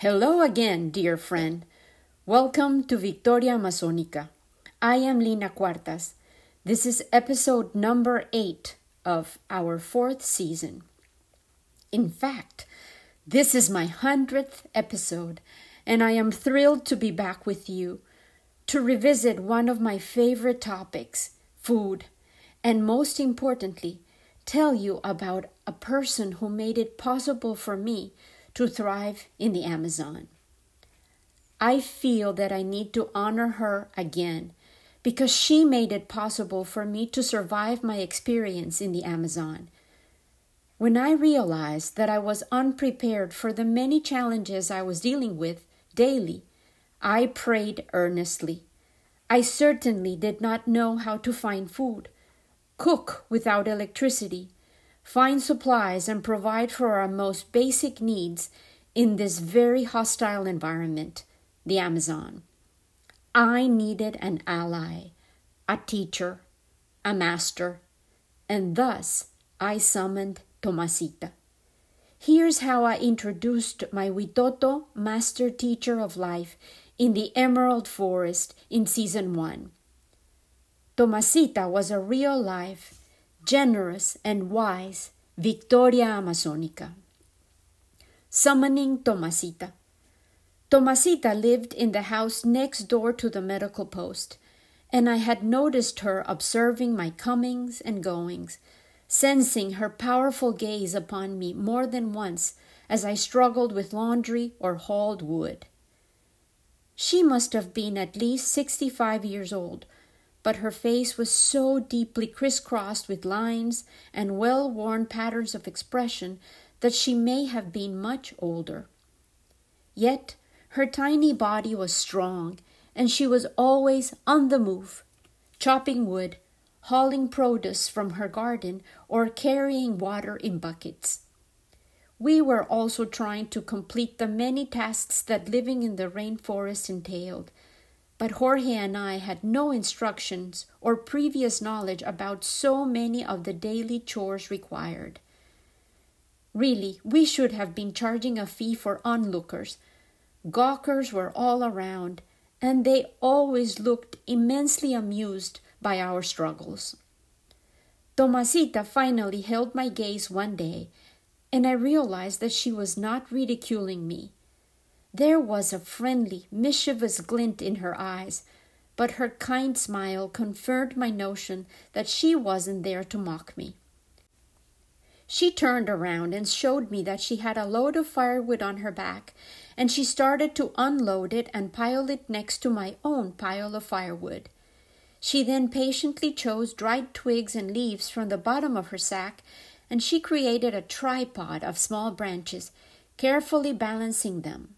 Hello again, dear friend. Welcome to Victoria Amazonica. I am Lina Cuartas. This is episode number eight of our fourth season. In fact, this is my hundredth episode, and I am thrilled to be back with you to revisit one of my favorite topics food, and most importantly, tell you about a person who made it possible for me to thrive in the Amazon. I feel that I need to honor her again because she made it possible for me to survive my experience in the Amazon. When I realized that I was unprepared for the many challenges I was dealing with daily, I prayed earnestly. I certainly did not know how to find food, cook without electricity, find supplies, and provide for our most basic needs in this very hostile environment, the Amazon. I needed an ally, a teacher, a master, and thus I summoned Tomasita. Here's how I introduced my Witoto master teacher of life in the Emerald Forest in season one. Tomasita was a real life, generous, and wise Victoria Amazonica. Summoning Tomasita. Tomasita lived in the house next door to the medical post, and I had noticed her observing my comings and goings, sensing her powerful gaze upon me more than once as I struggled with laundry or hauled wood. She must have been at least sixty five years old, but her face was so deeply crisscrossed with lines and well worn patterns of expression that she may have been much older. Yet her tiny body was strong, and she was always on the move, chopping wood, hauling produce from her garden, or carrying water in buckets. We were also trying to complete the many tasks that living in the rainforest entailed, but Jorge and I had no instructions or previous knowledge about so many of the daily chores required. Really, we should have been charging a fee for onlookers Gawkers were all around, and they always looked immensely amused by our struggles. Tomasita finally held my gaze one day, and I realized that she was not ridiculing me. There was a friendly, mischievous glint in her eyes, but her kind smile confirmed my notion that she wasn't there to mock me. She turned around and showed me that she had a load of firewood on her back, and she started to unload it and pile it next to my own pile of firewood. She then patiently chose dried twigs and leaves from the bottom of her sack, and she created a tripod of small branches, carefully balancing them.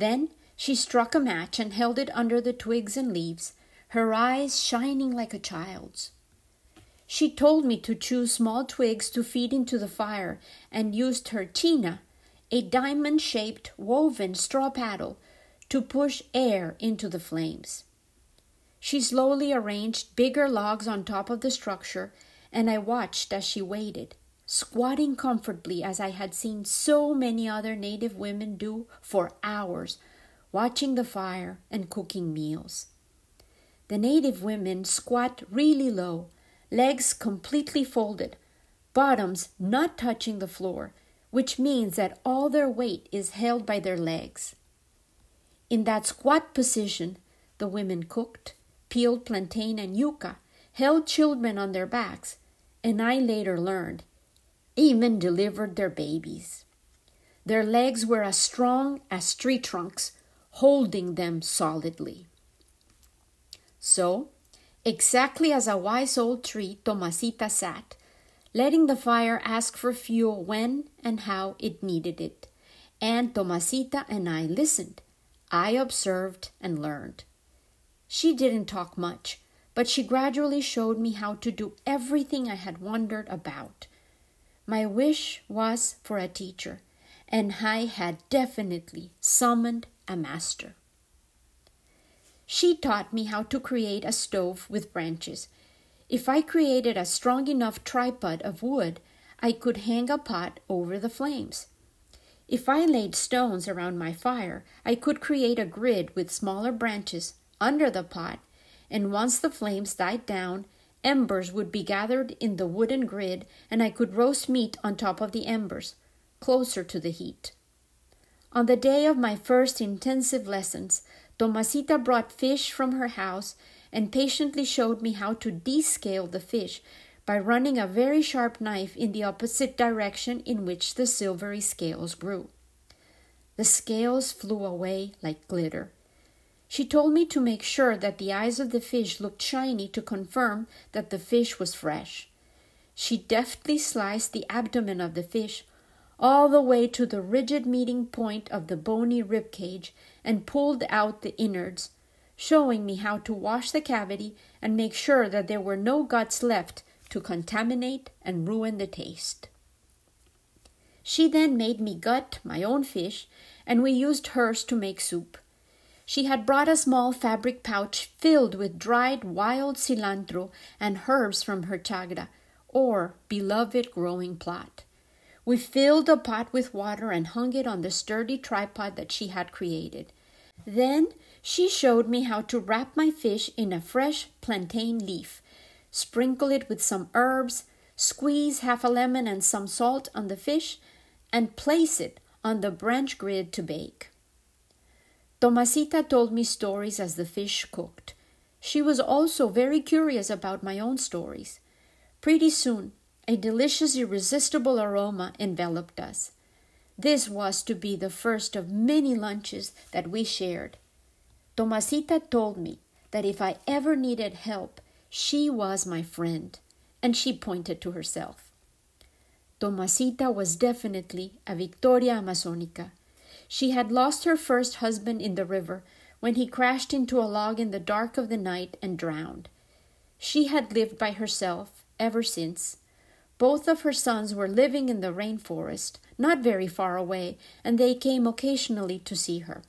Then she struck a match and held it under the twigs and leaves, her eyes shining like a child's. She told me to choose small twigs to feed into the fire and used her tina, a diamond shaped woven straw paddle, to push air into the flames. She slowly arranged bigger logs on top of the structure, and I watched as she waited, squatting comfortably as I had seen so many other native women do for hours, watching the fire and cooking meals. The native women squat really low legs completely folded, bottoms not touching the floor, which means that all their weight is held by their legs. In that squat position, the women cooked, peeled plantain and yuca, held children on their backs, and I later learned, even delivered their babies. Their legs were as strong as tree trunks, holding them solidly. So, Exactly as a wise old tree, Tomasita sat, letting the fire ask for fuel when and how it needed it. And Tomasita and I listened. I observed and learned. She didn't talk much, but she gradually showed me how to do everything I had wondered about. My wish was for a teacher, and I had definitely summoned a master. She taught me how to create a stove with branches. If I created a strong enough tripod of wood, I could hang a pot over the flames. If I laid stones around my fire, I could create a grid with smaller branches under the pot, and once the flames died down, embers would be gathered in the wooden grid, and I could roast meat on top of the embers, closer to the heat. On the day of my first intensive lessons, Tomasita brought fish from her house and patiently showed me how to descale the fish by running a very sharp knife in the opposite direction in which the silvery scales grew. The scales flew away like glitter. She told me to make sure that the eyes of the fish looked shiny to confirm that the fish was fresh. She deftly sliced the abdomen of the fish all the way to the rigid meeting point of the bony rib cage and pulled out the innards, showing me how to wash the cavity and make sure that there were no guts left to contaminate and ruin the taste. She then made me gut my own fish, and we used hers to make soup. She had brought a small fabric pouch filled with dried wild cilantro and herbs from her chagra, or beloved growing plot. We filled the pot with water and hung it on the sturdy tripod that she had created. Then she showed me how to wrap my fish in a fresh plantain leaf, sprinkle it with some herbs, squeeze half a lemon and some salt on the fish, and place it on the branch grid to bake. Tomasita told me stories as the fish cooked. She was also very curious about my own stories. Pretty soon, a delicious, irresistible aroma enveloped us. This was to be the first of many lunches that we shared. Tomasita told me that if I ever needed help, she was my friend, and she pointed to herself. Tomasita was definitely a Victoria Amazonica. She had lost her first husband in the river when he crashed into a log in the dark of the night and drowned. She had lived by herself ever since. Both of her sons were living in the rainforest, not very far away, and they came occasionally to see her.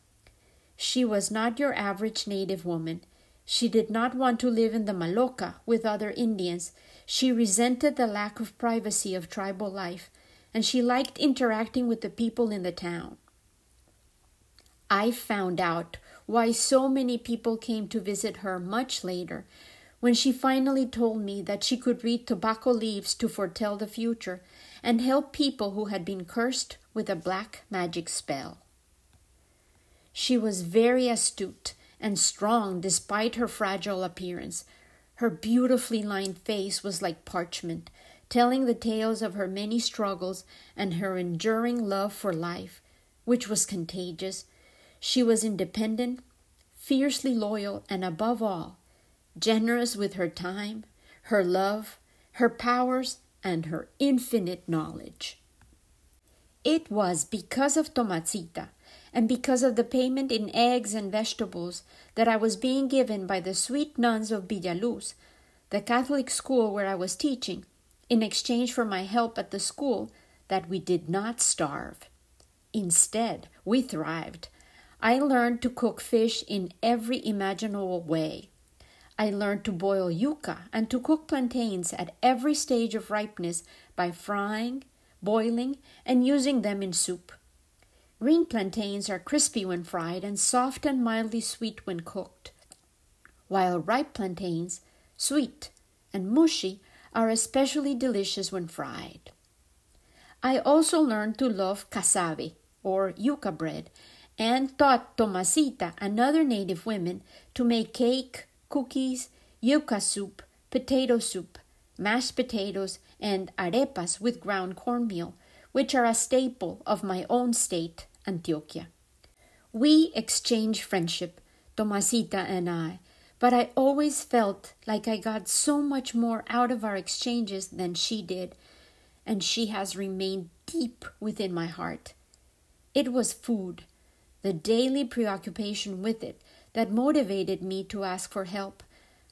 She was not your average native woman. She did not want to live in the Maloca with other Indians. She resented the lack of privacy of tribal life, and she liked interacting with the people in the town. I found out why so many people came to visit her much later, when she finally told me that she could read tobacco leaves to foretell the future and help people who had been cursed with a black magic spell. She was very astute and strong despite her fragile appearance. Her beautifully lined face was like parchment, telling the tales of her many struggles and her enduring love for life, which was contagious she was independent, fiercely loyal, and above all, generous with her time, her love, her powers, and her infinite knowledge. It was because of Tomasita and because of the payment in eggs and vegetables that I was being given by the sweet nuns of Villaluz, the Catholic school where I was teaching, in exchange for my help at the school, that we did not starve. Instead, we thrived I learned to cook fish in every imaginable way. I learned to boil yuca and to cook plantains at every stage of ripeness by frying, boiling, and using them in soup. Green plantains are crispy when fried and soft and mildly sweet when cooked, while ripe plantains, sweet and mushy, are especially delicious when fried. I also learned to love casabe, or yuca bread, and taught Tomasita and other native women to make cake, cookies, yuca soup, potato soup, mashed potatoes, and arepas with ground cornmeal, which are a staple of my own state, Antioquia. We exchanged friendship, Tomasita and I, but I always felt like I got so much more out of our exchanges than she did, and she has remained deep within my heart. It was food, the daily preoccupation with it that motivated me to ask for help,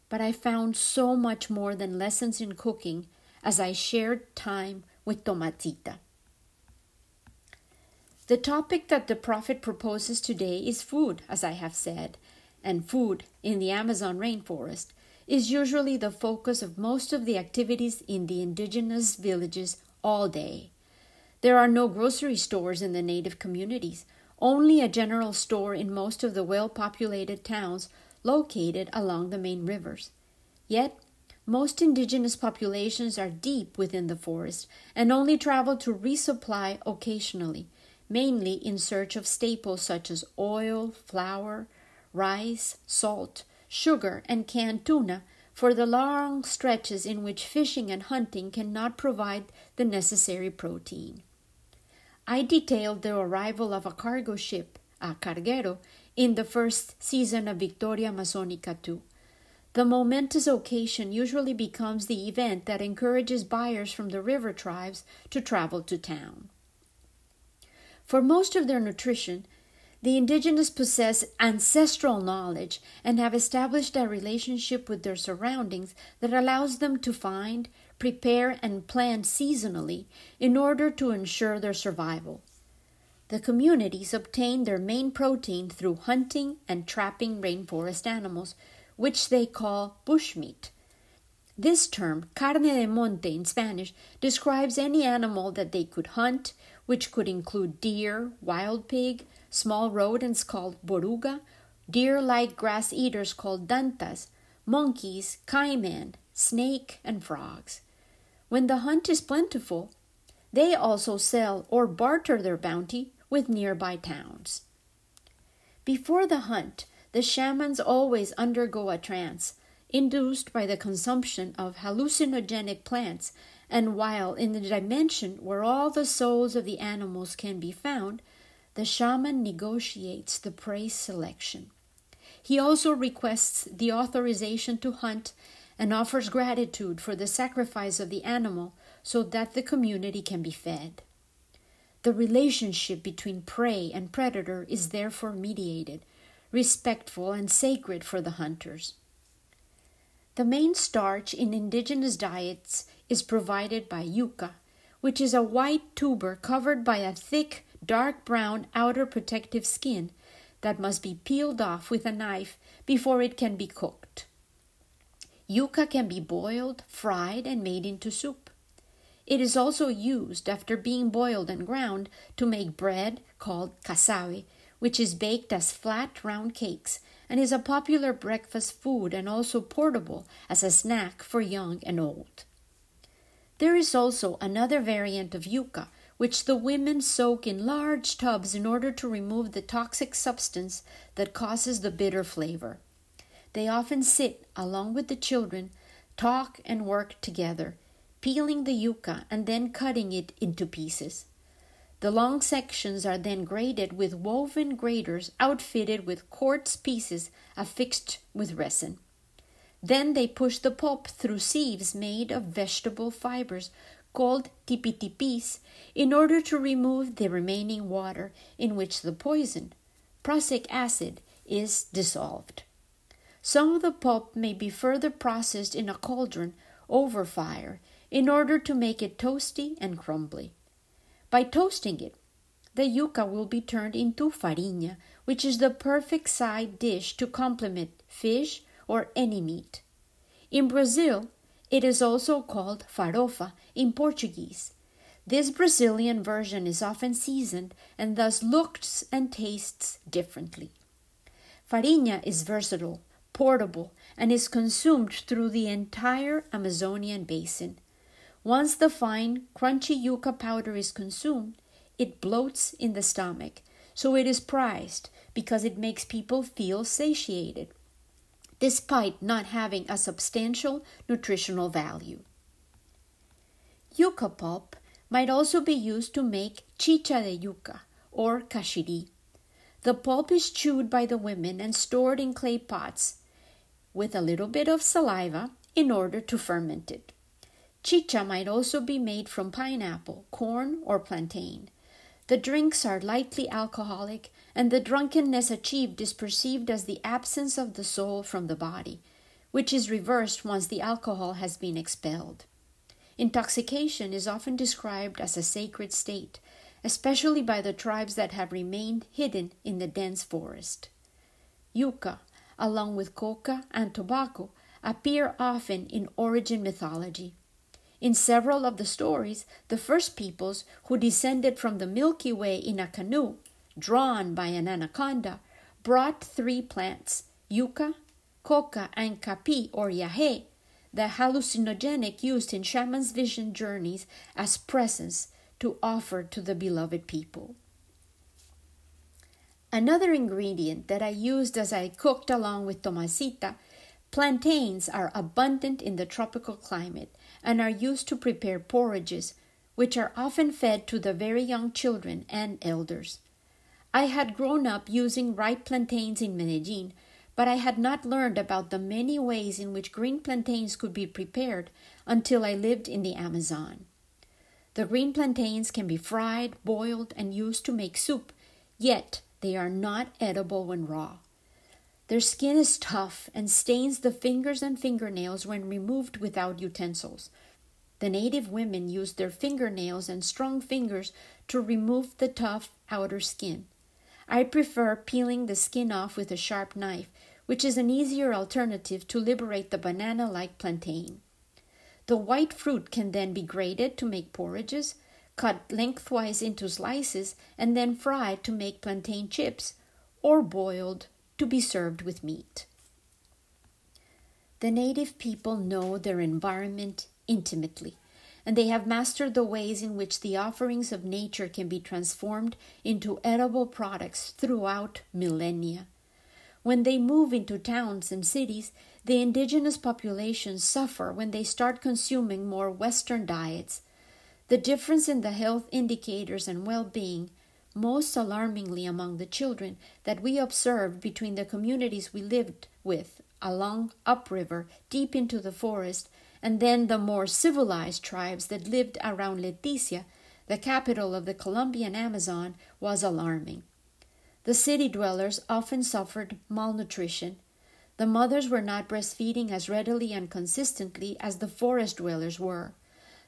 but I found so much more than lessons in cooking as I shared time with Tomasita. The topic that the prophet proposes today is food, as I have said, and food in the Amazon rainforest is usually the focus of most of the activities in the indigenous villages all day. There are no grocery stores in the native communities, only a general store in most of the well populated towns located along the main rivers. Yet, most indigenous populations are deep within the forest and only travel to resupply occasionally, mainly in search of staples such as oil, flour, rice, salt, sugar, and canned tuna for the long stretches in which fishing and hunting cannot provide the necessary protein. I detailed the arrival of a cargo ship, a carguero, in the first season of Victoria Amazonica 2. The momentous occasion usually becomes the event that encourages buyers from the river tribes to travel to town. For most of their nutrition, the indigenous possess ancestral knowledge and have established a relationship with their surroundings that allows them to find, prepare, and plan seasonally in order to ensure their survival. The communities obtain their main protein through hunting and trapping rainforest animals, which they call bushmeat. This term, carne de monte in Spanish, describes any animal that they could hunt, which could include deer, wild pig, small rodents called boruga, deer like grass eaters called dantas, monkeys, caiman, snake, and frogs. When the hunt is plentiful, they also sell or barter their bounty with nearby towns. Before the hunt, the shamans always undergo a trance induced by the consumption of hallucinogenic plants, and while in the dimension where all the souls of the animals can be found, the shaman negotiates the prey selection. He also requests the authorization to hunt and offers gratitude for the sacrifice of the animal so that the community can be fed. The relationship between prey and predator is therefore mediated, respectful, and sacred for the hunters. The main starch in indigenous diets is provided by yucca, which is a white tuber covered by a thick, dark brown outer protective skin that must be peeled off with a knife before it can be cooked. Yucca can be boiled, fried, and made into soup. It is also used after being boiled and ground to make bread called cassave, which is baked as flat round cakes and is a popular breakfast food and also portable as a snack for young and old. There is also another variant of yucca, which the women soak in large tubs in order to remove the toxic substance that causes the bitter flavor. They often sit along with the children, talk and work together, peeling the yucca and then cutting it into pieces. The long sections are then graded with woven graters outfitted with quartz pieces affixed with resin. Then they push the pulp through sieves made of vegetable fibers called tipitipis in order to remove the remaining water in which the poison, prussic acid, is dissolved. Some of the pulp may be further processed in a cauldron over fire in order to make it toasty and crumbly. By toasting it, the yuca will be turned into farinha, which is the perfect side dish to complement fish or any meat. In Brazil, it is also called farofa in Portuguese. This Brazilian version is often seasoned and thus looks and tastes differently. Farinha is versatile, portable, and is consumed through the entire Amazonian basin. Once the fine, crunchy yucca powder is consumed, it bloats in the stomach, so it is prized because it makes people feel satiated, despite not having a substantial nutritional value. Yucca pulp might also be used to make chicha de yucca or cachiri. The pulp is chewed by the women and stored in clay pots with a little bit of saliva in order to ferment it. Chicha might also be made from pineapple, corn, or plantain. The drinks are lightly alcoholic, and the drunkenness achieved is perceived as the absence of the soul from the body, which is reversed once the alcohol has been expelled. Intoxication is often described as a sacred state, especially by the tribes that have remained hidden in the dense forest. Yucca, along with coca and tobacco, appear often in origin mythology. In several of the stories, the first peoples who descended from the Milky Way in a canoe, drawn by an anaconda, brought three plants, yucca, coca, and capi or yahe, the hallucinogenic used in shamans' vision journeys as presents to offer to the beloved people. Another ingredient that I used as I cooked along with Tomasita plantains are abundant in the tropical climate and are used to prepare porridges, which are often fed to the very young children and elders. I had grown up using ripe plantains in Medellin, but I had not learned about the many ways in which green plantains could be prepared until I lived in the Amazon. The green plantains can be fried, boiled, and used to make soup, yet they are not edible when raw. Their skin is tough and stains the fingers and fingernails when removed without utensils. The native women use their fingernails and strong fingers to remove the tough outer skin. I prefer peeling the skin off with a sharp knife, which is an easier alternative to liberate the banana like plantain. The white fruit can then be grated to make porridges, cut lengthwise into slices, and then fried to make plantain chips, or boiled to be served with meat. The native people know their environment intimately, and they have mastered the ways in which the offerings of nature can be transformed into edible products throughout millennia. When they move into towns and cities, the indigenous populations suffer when they start consuming more Western diets. The difference in the health indicators and well being most alarmingly among the children that we observed between the communities we lived with along upriver deep into the forest and then the more civilized tribes that lived around Leticia, the capital of the Colombian Amazon, was alarming. The city dwellers often suffered malnutrition. The mothers were not breastfeeding as readily and consistently as the forest dwellers were.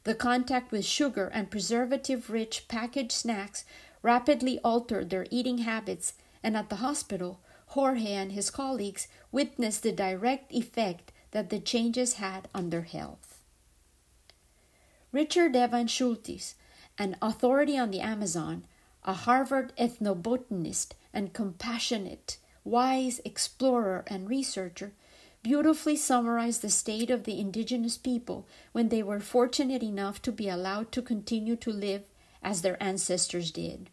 The contact with sugar and preservative rich packaged snacks rapidly altered their eating habits, and at the hospital, Jorge and his colleagues witnessed the direct effect that the changes had on their health. Richard Evan Schultes, an authority on the Amazon, a Harvard ethnobotanist and compassionate, wise explorer and researcher, beautifully summarized the state of the indigenous people when they were fortunate enough to be allowed to continue to live as their ancestors did.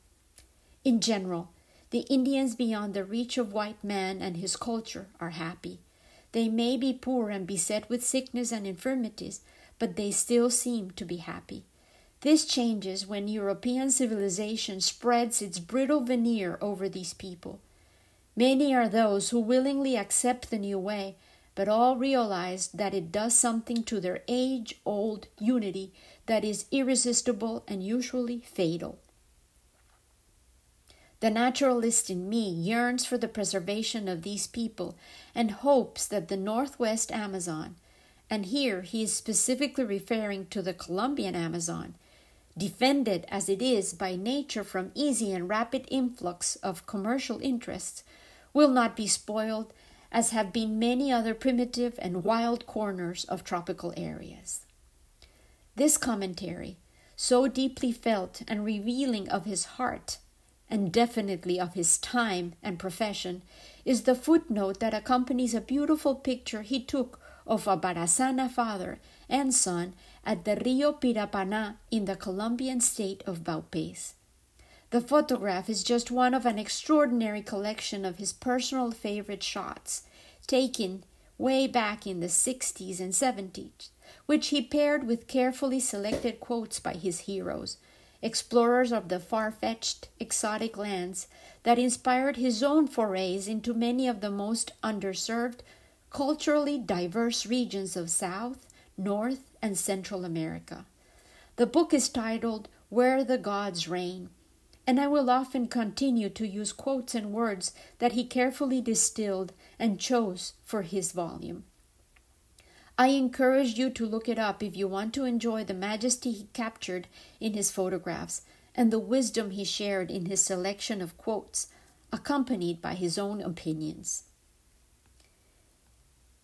In general, the Indians beyond the reach of white man and his culture are happy. They may be poor and beset with sickness and infirmities, but they still seem to be happy. This changes when European civilization spreads its brittle veneer over these people. Many are those who willingly accept the new way, but all realize that it does something to their age old unity that is irresistible and usually fatal. The naturalist in me yearns for the preservation of these people and hopes that the Northwest Amazon, and here he is specifically referring to the Colombian Amazon, defended as it is by nature from easy and rapid influx of commercial interests, will not be spoiled as have been many other primitive and wild corners of tropical areas. This commentary, so deeply felt and revealing of his heart, and definitely of his time and profession, is the footnote that accompanies a beautiful picture he took of a Barasana father and son at the Rio Pirapana in the Colombian state of Vaupés. The photograph is just one of an extraordinary collection of his personal favorite shots, taken way back in the 60s and 70s, which he paired with carefully selected quotes by his heroes, explorers of the far fetched, exotic lands that inspired his own forays into many of the most underserved, culturally diverse regions of South, North, and Central America. The book is titled Where the Gods Reign, and I will often continue to use quotes and words that he carefully distilled and chose for his volume. I encourage you to look it up if you want to enjoy the majesty he captured in his photographs and the wisdom he shared in his selection of quotes, accompanied by his own opinions.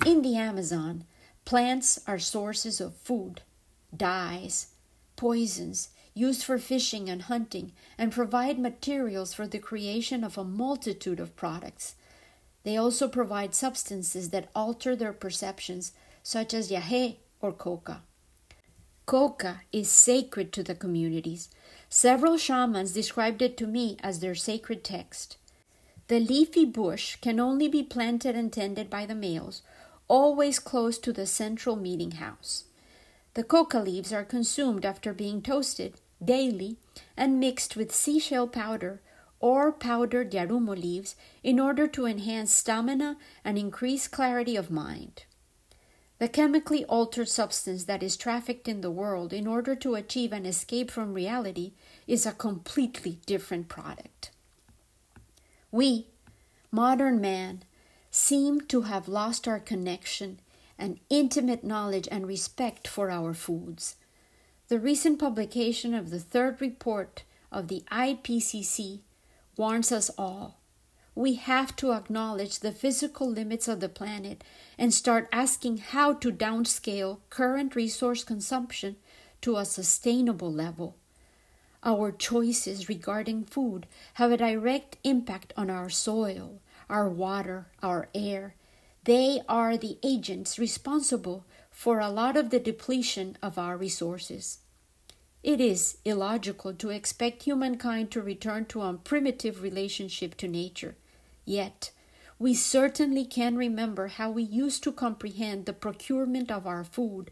In the Amazon, plants are sources of food, dyes, poisons used for fishing and hunting, and provide materials for the creation of a multitude of products. They also provide substances that alter their perceptions, such as yahe or coca. Coca is sacred to the communities. Several shamans described it to me as their sacred text. The leafy bush can only be planted and tended by the males, always close to the central meeting house. The coca leaves are consumed after being toasted daily and mixed with seashell powder or powdered yarumo leaves in order to enhance stamina and increase clarity of mind. The chemically altered substance that is trafficked in the world in order to achieve an escape from reality is a completely different product. We, modern man, seem to have lost our connection and intimate knowledge and respect for our foods. The recent publication of the third report of the IPCC warns us all we have to acknowledge the physical limits of the planet and start asking how to downscale current resource consumption to a sustainable level. Our choices regarding food have a direct impact on our soil, our water, our air. They are the agents responsible for a lot of the depletion of our resources. It is illogical to expect humankind to return to a primitive relationship to nature. Yet, we certainly can remember how we used to comprehend the procurement of our food,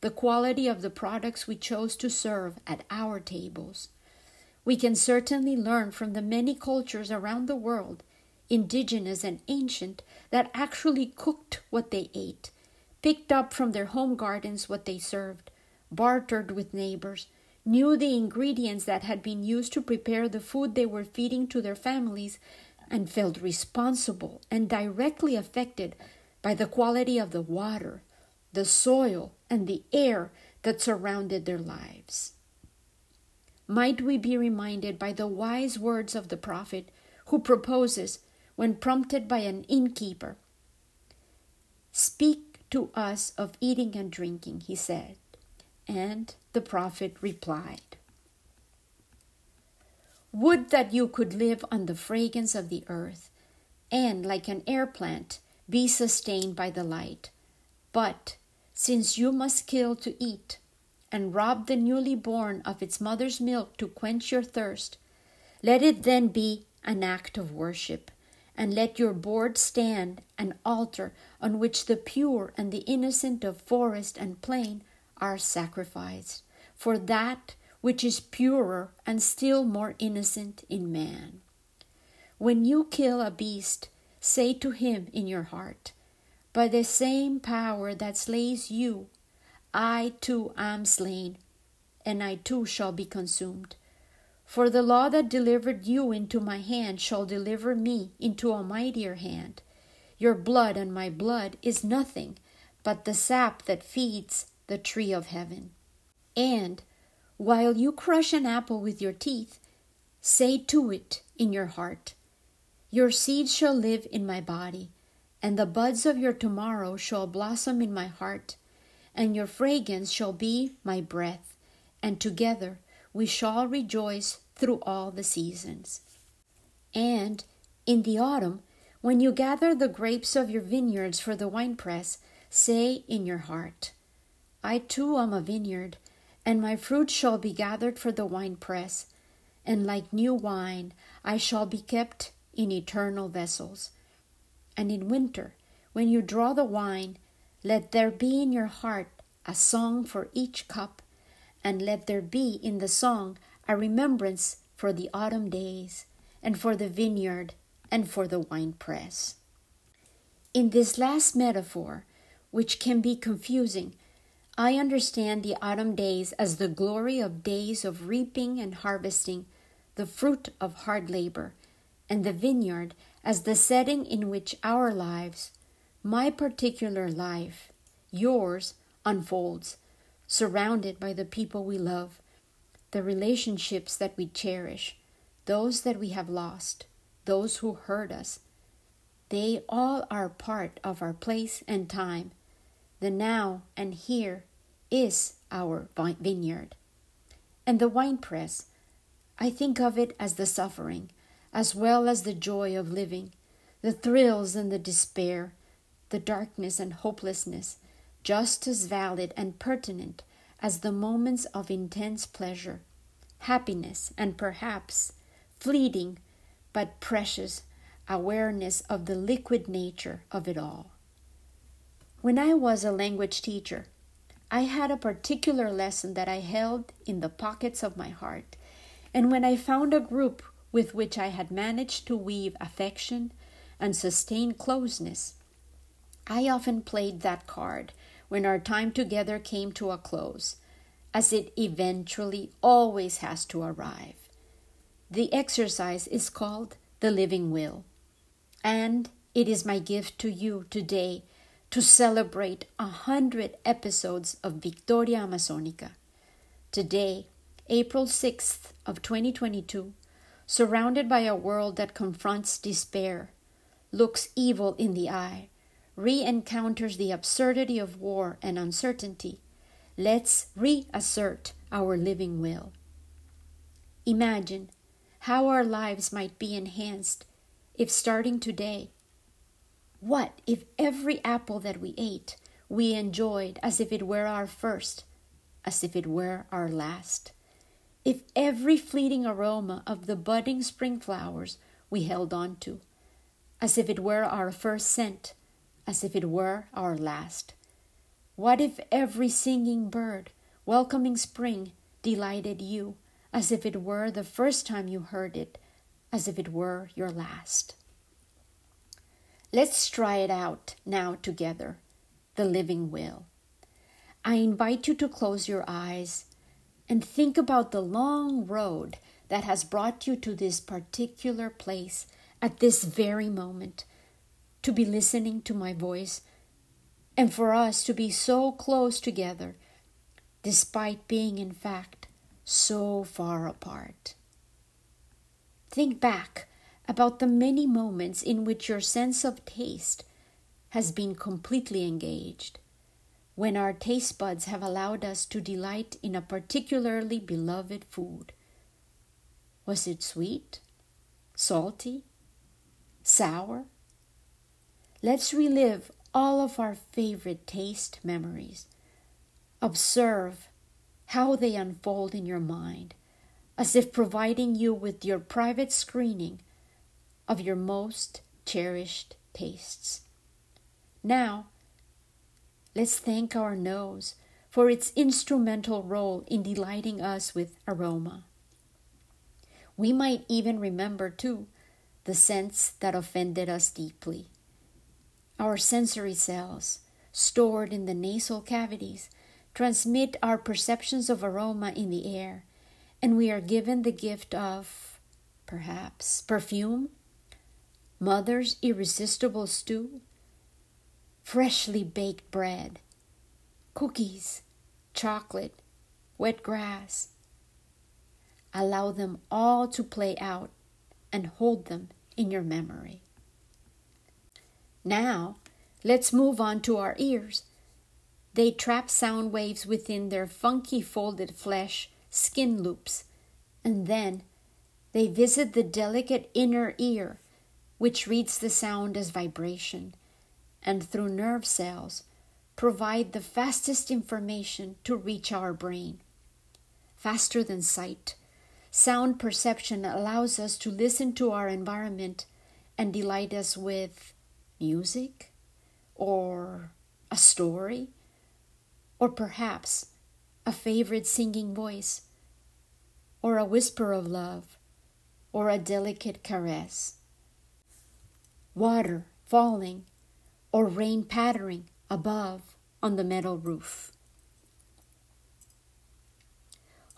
the quality of the products we chose to serve at our tables. We can certainly learn from the many cultures around the world, indigenous and ancient, that actually cooked what they ate, picked up from their home gardens what they served, bartered with neighbors, knew the ingredients that had been used to prepare the food they were feeding to their families, and felt responsible and directly affected by the quality of the water, the soil, and the air that surrounded their lives. Might we be reminded by the wise words of the prophet who proposes, when prompted by an innkeeper, Speak to us of eating and drinking, he said. And the prophet replied, would that you could live on the fragrance of the earth, and, like an air plant, be sustained by the light. But, since you must kill to eat, and rob the newly born of its mother's milk to quench your thirst, let it then be an act of worship, and let your board stand an altar on which the pure and the innocent of forest and plain are sacrificed. For that which is purer and still more innocent in man. When you kill a beast, say to him in your heart, By the same power that slays you, I too am slain, and I too shall be consumed. For the law that delivered you into my hand shall deliver me into a mightier hand. Your blood and my blood is nothing but the sap that feeds the tree of heaven. And while you crush an apple with your teeth, say to it in your heart, Your seed shall live in my body, and the buds of your tomorrow shall blossom in my heart, and your fragrance shall be my breath, and together we shall rejoice through all the seasons. And in the autumn, when you gather the grapes of your vineyards for the winepress, say in your heart, I too am a vineyard and my fruit shall be gathered for the winepress, and like new wine I shall be kept in eternal vessels. And in winter, when you draw the wine, let there be in your heart a song for each cup, and let there be in the song a remembrance for the autumn days, and for the vineyard, and for the winepress. In this last metaphor, which can be confusing, I understand the autumn days as the glory of days of reaping and harvesting, the fruit of hard labor, and the vineyard as the setting in which our lives, my particular life, yours, unfolds, surrounded by the people we love, the relationships that we cherish, those that we have lost, those who hurt us. They all are part of our place and time the now and here is our vineyard. And the winepress, I think of it as the suffering, as well as the joy of living, the thrills and the despair, the darkness and hopelessness, just as valid and pertinent as the moments of intense pleasure, happiness, and perhaps fleeting but precious awareness of the liquid nature of it all. When I was a language teacher, I had a particular lesson that I held in the pockets of my heart, and when I found a group with which I had managed to weave affection and sustain closeness, I often played that card when our time together came to a close, as it eventually always has to arrive. The exercise is called the living will, and it is my gift to you today to celebrate a hundred episodes of Victoria Amazonica. Today, April 6th of 2022, surrounded by a world that confronts despair, looks evil in the eye, re-encounters the absurdity of war and uncertainty, let's reassert our living will. Imagine how our lives might be enhanced if starting today, what if every apple that we ate we enjoyed as if it were our first, as if it were our last? If every fleeting aroma of the budding spring flowers we held on to, as if it were our first scent, as if it were our last? What if every singing bird welcoming spring delighted you, as if it were the first time you heard it, as if it were your last? Let's try it out now together the living will. I invite you to close your eyes and think about the long road that has brought you to this particular place at this very moment to be listening to my voice and for us to be so close together despite being, in fact, so far apart. Think back about the many moments in which your sense of taste has been completely engaged, when our taste buds have allowed us to delight in a particularly beloved food. Was it sweet? Salty? Sour? Let's relive all of our favorite taste memories. Observe how they unfold in your mind, as if providing you with your private screening of your most cherished tastes. Now, let's thank our nose for its instrumental role in delighting us with aroma. We might even remember, too, the scents that offended us deeply. Our sensory cells, stored in the nasal cavities, transmit our perceptions of aroma in the air, and we are given the gift of, perhaps, perfume, mother's irresistible stew, freshly baked bread, cookies, chocolate, wet grass. Allow them all to play out and hold them in your memory. Now, let's move on to our ears. They trap sound waves within their funky folded flesh skin loops, and then they visit the delicate inner ear, which reads the sound as vibration, and through nerve cells provide the fastest information to reach our brain. Faster than sight, sound perception allows us to listen to our environment and delight us with music or a story or perhaps a favorite singing voice or a whisper of love or a delicate caress. Water falling or rain pattering above on the metal roof.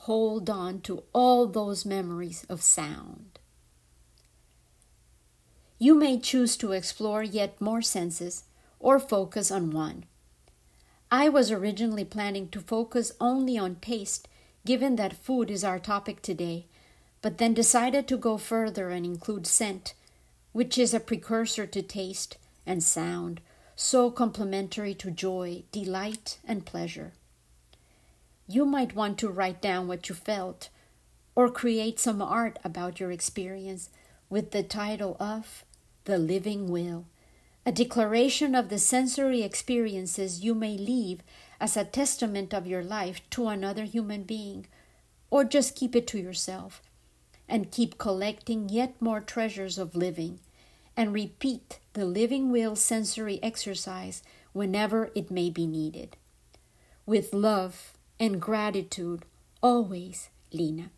Hold on to all those memories of sound. You may choose to explore yet more senses or focus on one. I was originally planning to focus only on taste, given that food is our topic today, but then decided to go further and include scent, which is a precursor to taste, and sound, so complementary to joy, delight, and pleasure. You might want to write down what you felt or create some art about your experience with the title of The Living Will, a declaration of the sensory experiences you may leave as a testament of your life to another human being, or just keep it to yourself and keep collecting yet more treasures of living and repeat the living will sensory exercise whenever it may be needed. With love and gratitude, always, Lina.